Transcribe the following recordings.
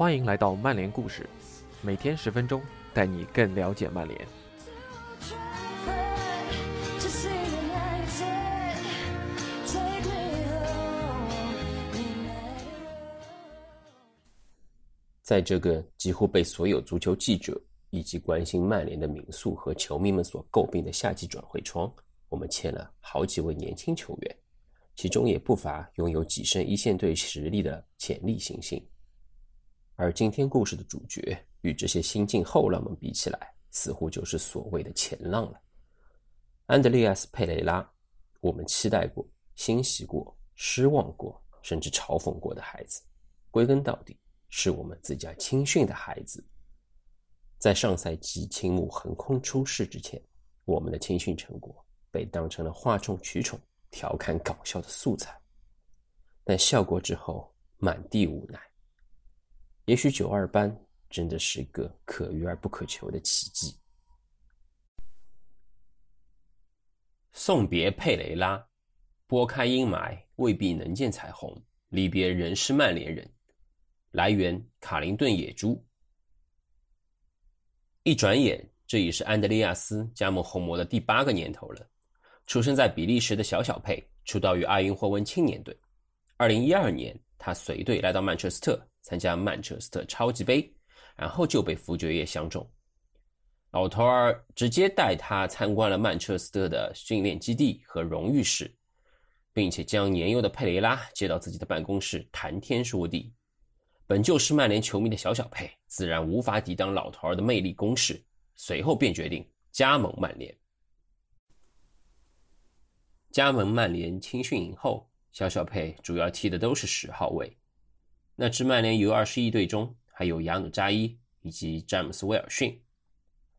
欢迎来到曼联故事，每天十分钟，带你更了解曼联。在这个几乎被所有足球记者以及关心曼联的民宿和球迷们所诟病的夏季转会窗，我们签了好几位年轻球员，其中也不乏拥有跻身一线队实力的潜力新星。而今天故事的主角与这些新晋后浪们比起来，似乎就是所谓的前浪了。安德烈亚斯·佩雷拉，我们期待过、欣喜过、失望过，甚至嘲讽过的孩子，归根到底。是我们自家青训的孩子，在上赛季青木横空出世之前，我们的青训成果被当成了哗众取宠、调侃搞笑的素材。但效果之后，满地无奈。也许九二班真的是个可遇而不可求的奇迹。送别佩雷拉，拨开阴霾，未必能见彩虹。离别仍是曼联人。来源：卡林顿野猪。一转眼，这已是安德烈亚斯加盟红魔的第八个年头了。出生在比利时的小小佩，出道于阿因霍温青年队。二零一二年，他随队来到曼彻斯特参加曼彻斯特超级杯，然后就被福爵爷相中。老头儿直接带他参观了曼彻斯特的训练基地和荣誉室，并且将年幼的佩雷拉接到自己的办公室谈天说地。本就是曼联球迷的小小佩，自然无法抵挡老头儿的魅力攻势，随后便决定加盟曼联。加盟曼联青训营后，小小佩主要踢的都是十号位。那支曼联 U21 队中还有亚努扎伊以及詹姆斯威尔逊。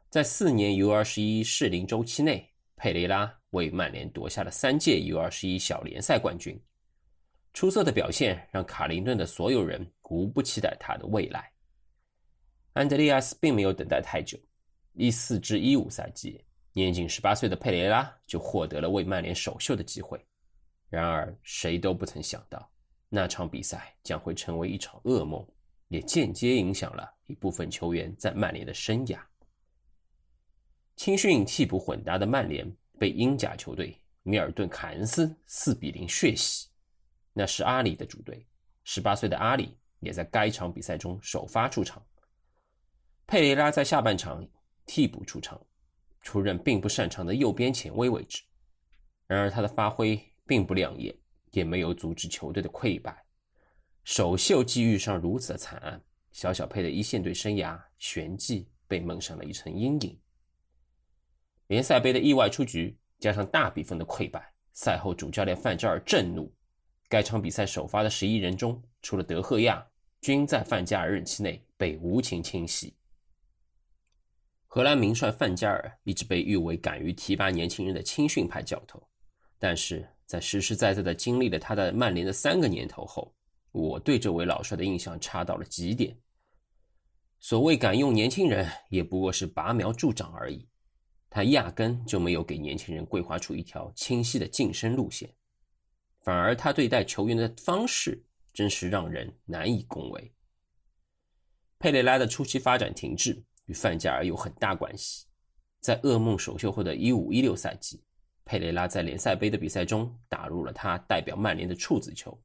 在四年 U21 适龄周期内，佩雷拉为曼联夺下了三届 U21 小联赛冠军。出色的表现让卡林顿的所有人无不期待他的未来。安德烈亚斯并没有等待太久，一四至一五赛季，年仅十八岁的佩雷拉就获得了为曼联首秀的机会。然而，谁都不曾想到，那场比赛将会成为一场噩梦，也间接影响了一部分球员在曼联的生涯。青训替补混搭的曼联被英甲球队米尔顿凯恩斯四比零血洗。那是阿里的主队，十八岁的阿里也在该场比赛中首发出场。佩雷拉在下半场替补出场，出任并不擅长的右边前卫位置。然而他的发挥并不亮眼，也没有阻止球队的溃败。首秀即遇上如此的惨案，小小佩的一线队生涯旋即被蒙上了一层阴影。联赛杯的意外出局，加上大比分的溃败，赛后主教练范加尔震怒。该场比赛首发的十一人中，除了德赫亚，均在范加尔任期内被无情清洗。荷兰名帅范加尔一直被誉为敢于提拔年轻人的青训派教头，但是在实实在在的经历了他的曼联的三个年头后，我对这位老帅的印象差到了极点。所谓敢用年轻人，也不过是拔苗助长而已，他压根就没有给年轻人规划出一条清晰的晋升路线。反而，他对待球员的方式真是让人难以恭维。佩雷拉的初期发展停滞与范加尔有很大关系。在噩梦首秀后的一五一六赛季，佩雷拉在联赛杯的比赛中打入了他代表曼联的处子球，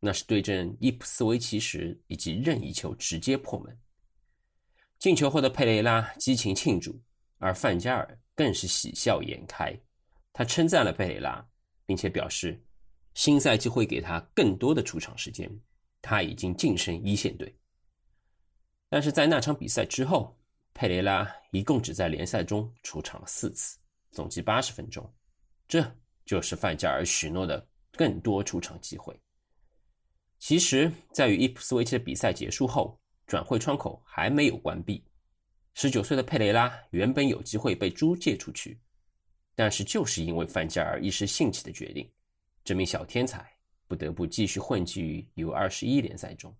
那是对阵伊普斯维奇时以及任意球直接破门。进球后的佩雷拉激情庆祝，而范加尔更是喜笑颜开。他称赞了佩雷拉，并且表示。新赛季会给他更多的出场时间，他已经晋升一线队。但是在那场比赛之后，佩雷拉一共只在联赛中出场了四次，总计八十分钟，这就是范加尔许诺的更多出场机会。其实，在与伊普斯维奇的比赛结束后，转会窗口还没有关闭，十九岁的佩雷拉原本有机会被租借出去，但是就是因为范加尔一时兴起的决定。这名小天才不得不继续混迹于 U21 联赛中。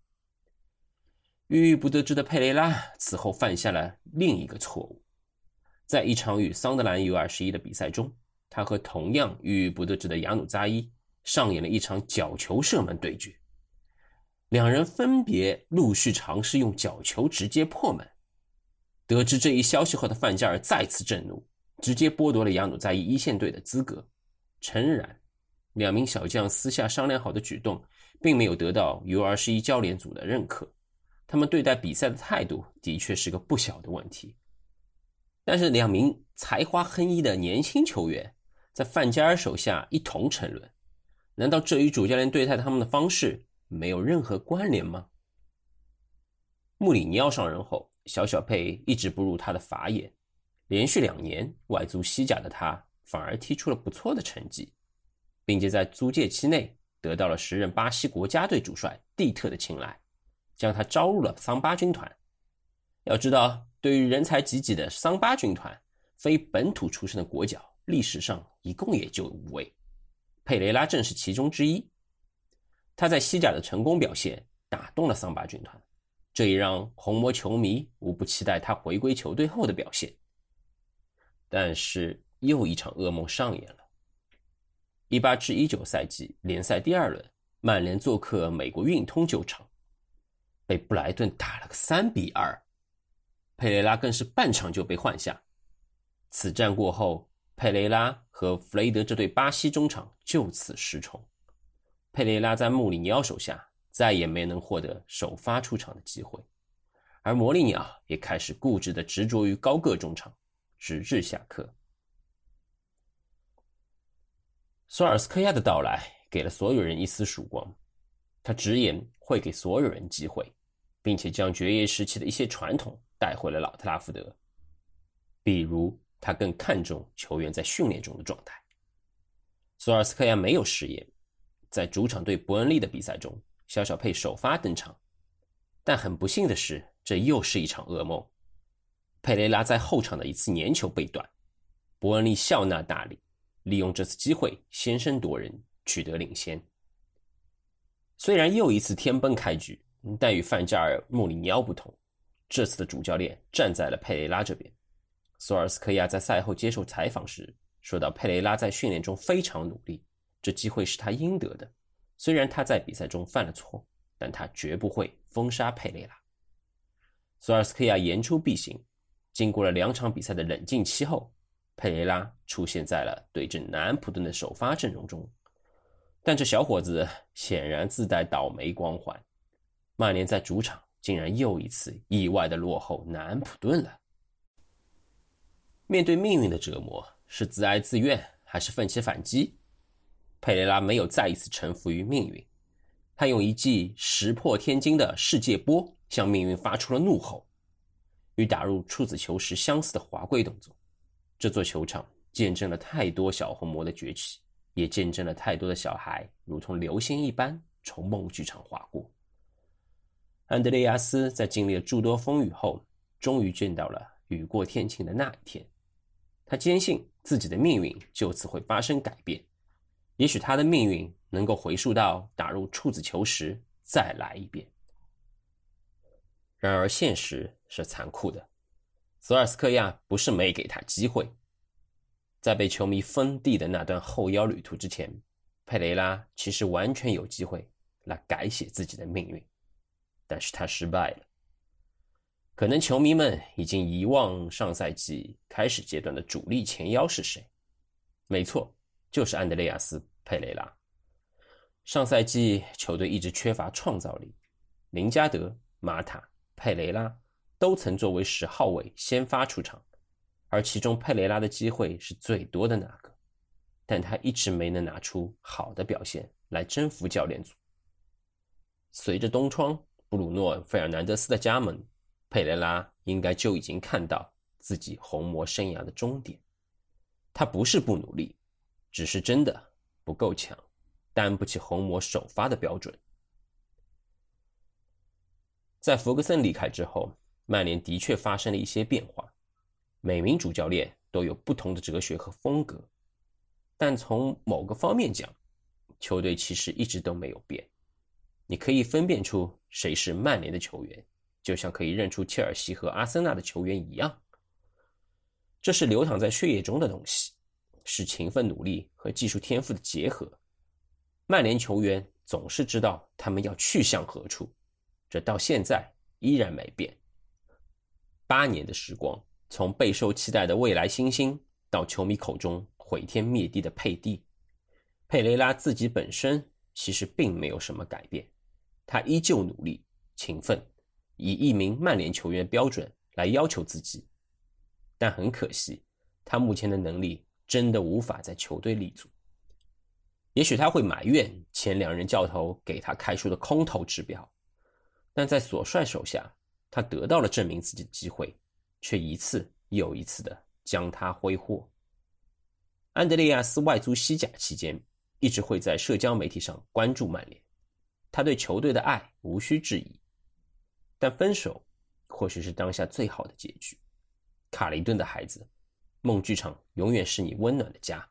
郁郁不得志的佩雷拉此后犯下了另一个错误，在一场与桑德兰 U21 的比赛中，他和同样郁郁不得志的亚努扎伊上演了一场角球射门对决。两人分别陆续尝试用角球直接破门。得知这一消息后的范加尔再次震怒，直接剥夺了扬努扎伊一线队的资格。诚然，两名小将私下商量好的举动，并没有得到 U21 教练组的认可。他们对待比赛的态度的确是个不小的问题。但是，两名才华横溢的年轻球员在范加尔手下一同沉沦，难道这与主教练对待他们的方式没有任何关联吗？穆里尼奥上任后，小小佩一直不入他的法眼，连续两年外租西甲的他反而踢出了不错的成绩，并且在租借期内得到了时任巴西国家队主帅蒂特的青睐，将他招入了桑巴军团。要知道。对于人才济济的桑巴军团，非本土出身的国脚历史上一共也就五位，佩雷拉正是其中之一。他在西甲的成功表现打动了桑巴军团，这也让红魔球迷无不期待他回归球队后的表现。但是又一场噩梦上演了。一八至一九赛季联赛第二轮，曼联做客美国运通球场，被布莱顿打了个三比二。佩雷拉更是半场就被换下。此战过后，佩雷拉和弗雷德这对巴西中场就此失宠。佩雷拉在穆里尼奥手下再也没能获得首发出场的机会，而摩里尼奥也开始固执地执着于高个中场，直至下课。索尔斯克亚的到来给了所有人一丝曙光，他直言会给所有人机会，并且将爵爷时期的一些传统。带回了老特拉福德，比如他更看重球员在训练中的状态。索尔斯克亚没有食言，在主场对伯恩利的比赛中，小小佩首发登场，但很不幸的是，这又是一场噩梦。佩雷拉在后场的一次粘球被断，伯恩利笑纳大礼，利用这次机会先声夺人，取得领先。虽然又一次天崩开局，但与范加尔、穆里尼奥不同。这次的主教练站在了佩雷拉这边。索尔斯克亚在赛后接受采访时说到：“佩雷拉在训练中非常努力，这机会是他应得的。虽然他在比赛中犯了错，但他绝不会封杀佩雷拉。”索尔斯克亚言出必行。经过了两场比赛的冷静期后，佩雷拉出现在了对阵南安普顿的首发阵容中。但这小伙子显然自带倒霉光环。曼联在主场。竟然又一次意外的落后南安普顿了。面对命运的折磨，是自哀自怨还是奋起反击？佩雷拉没有再一次臣服于命运，他用一记石破天惊的世界波向命运发出了怒吼。与打入处子球时相似的滑跪动作，这座球场见证了太多小红魔的崛起，也见证了太多的小孩如同流星一般从梦剧场划过。安德烈亚斯在经历了诸多风雨后，终于见到了雨过天晴的那一天。他坚信自己的命运就此会发生改变，也许他的命运能够回溯到打入处子球时再来一遍。然而，现实是残酷的。索尔斯克亚不是没给他机会，在被球迷封地的那段后腰旅途之前，佩雷拉其实完全有机会来改写自己的命运。但是他失败了。可能球迷们已经遗忘上赛季开始阶段的主力前腰是谁？没错，就是安德烈亚斯·佩雷拉。上赛季球队一直缺乏创造力，林加德、马塔、佩雷拉都曾作为十号位先发出场，而其中佩雷拉的机会是最多的那个，但他一直没能拿出好的表现来征服教练组。随着东窗。布鲁诺·费尔南德斯的加盟，佩雷拉应该就已经看到自己红魔生涯的终点。他不是不努力，只是真的不够强，担不起红魔首发的标准。在弗格森离开之后，曼联的确发生了一些变化。每名主教练都有不同的哲学和风格，但从某个方面讲，球队其实一直都没有变。你可以分辨出谁是曼联的球员，就像可以认出切尔西和阿森纳的球员一样。这是流淌在血液中的东西，是勤奋努力和技术天赋的结合。曼联球员总是知道他们要去向何处，这到现在依然没变。八年的时光，从备受期待的未来新星，到球迷口中毁天灭地的佩蒂，佩雷拉自己本身其实并没有什么改变，他依旧努力勤奋，以一名曼联球员标准来要求自己。但很可惜，他目前的能力真的无法在球队立足。也许他会埋怨前两任教头给他开出的空头指标，但在索帅手下，他得到了证明自己的机会，却一次又一次的将他挥霍。安德烈亚斯外租西甲期间，一直会在社交媒体上关注曼联，他对球队的爱无需质疑。但分手或许是当下最好的结局。卡雷顿的孩子，梦剧场永远是你温暖的家。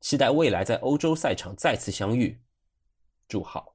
期待未来在欧洲赛场再次相遇，祝好。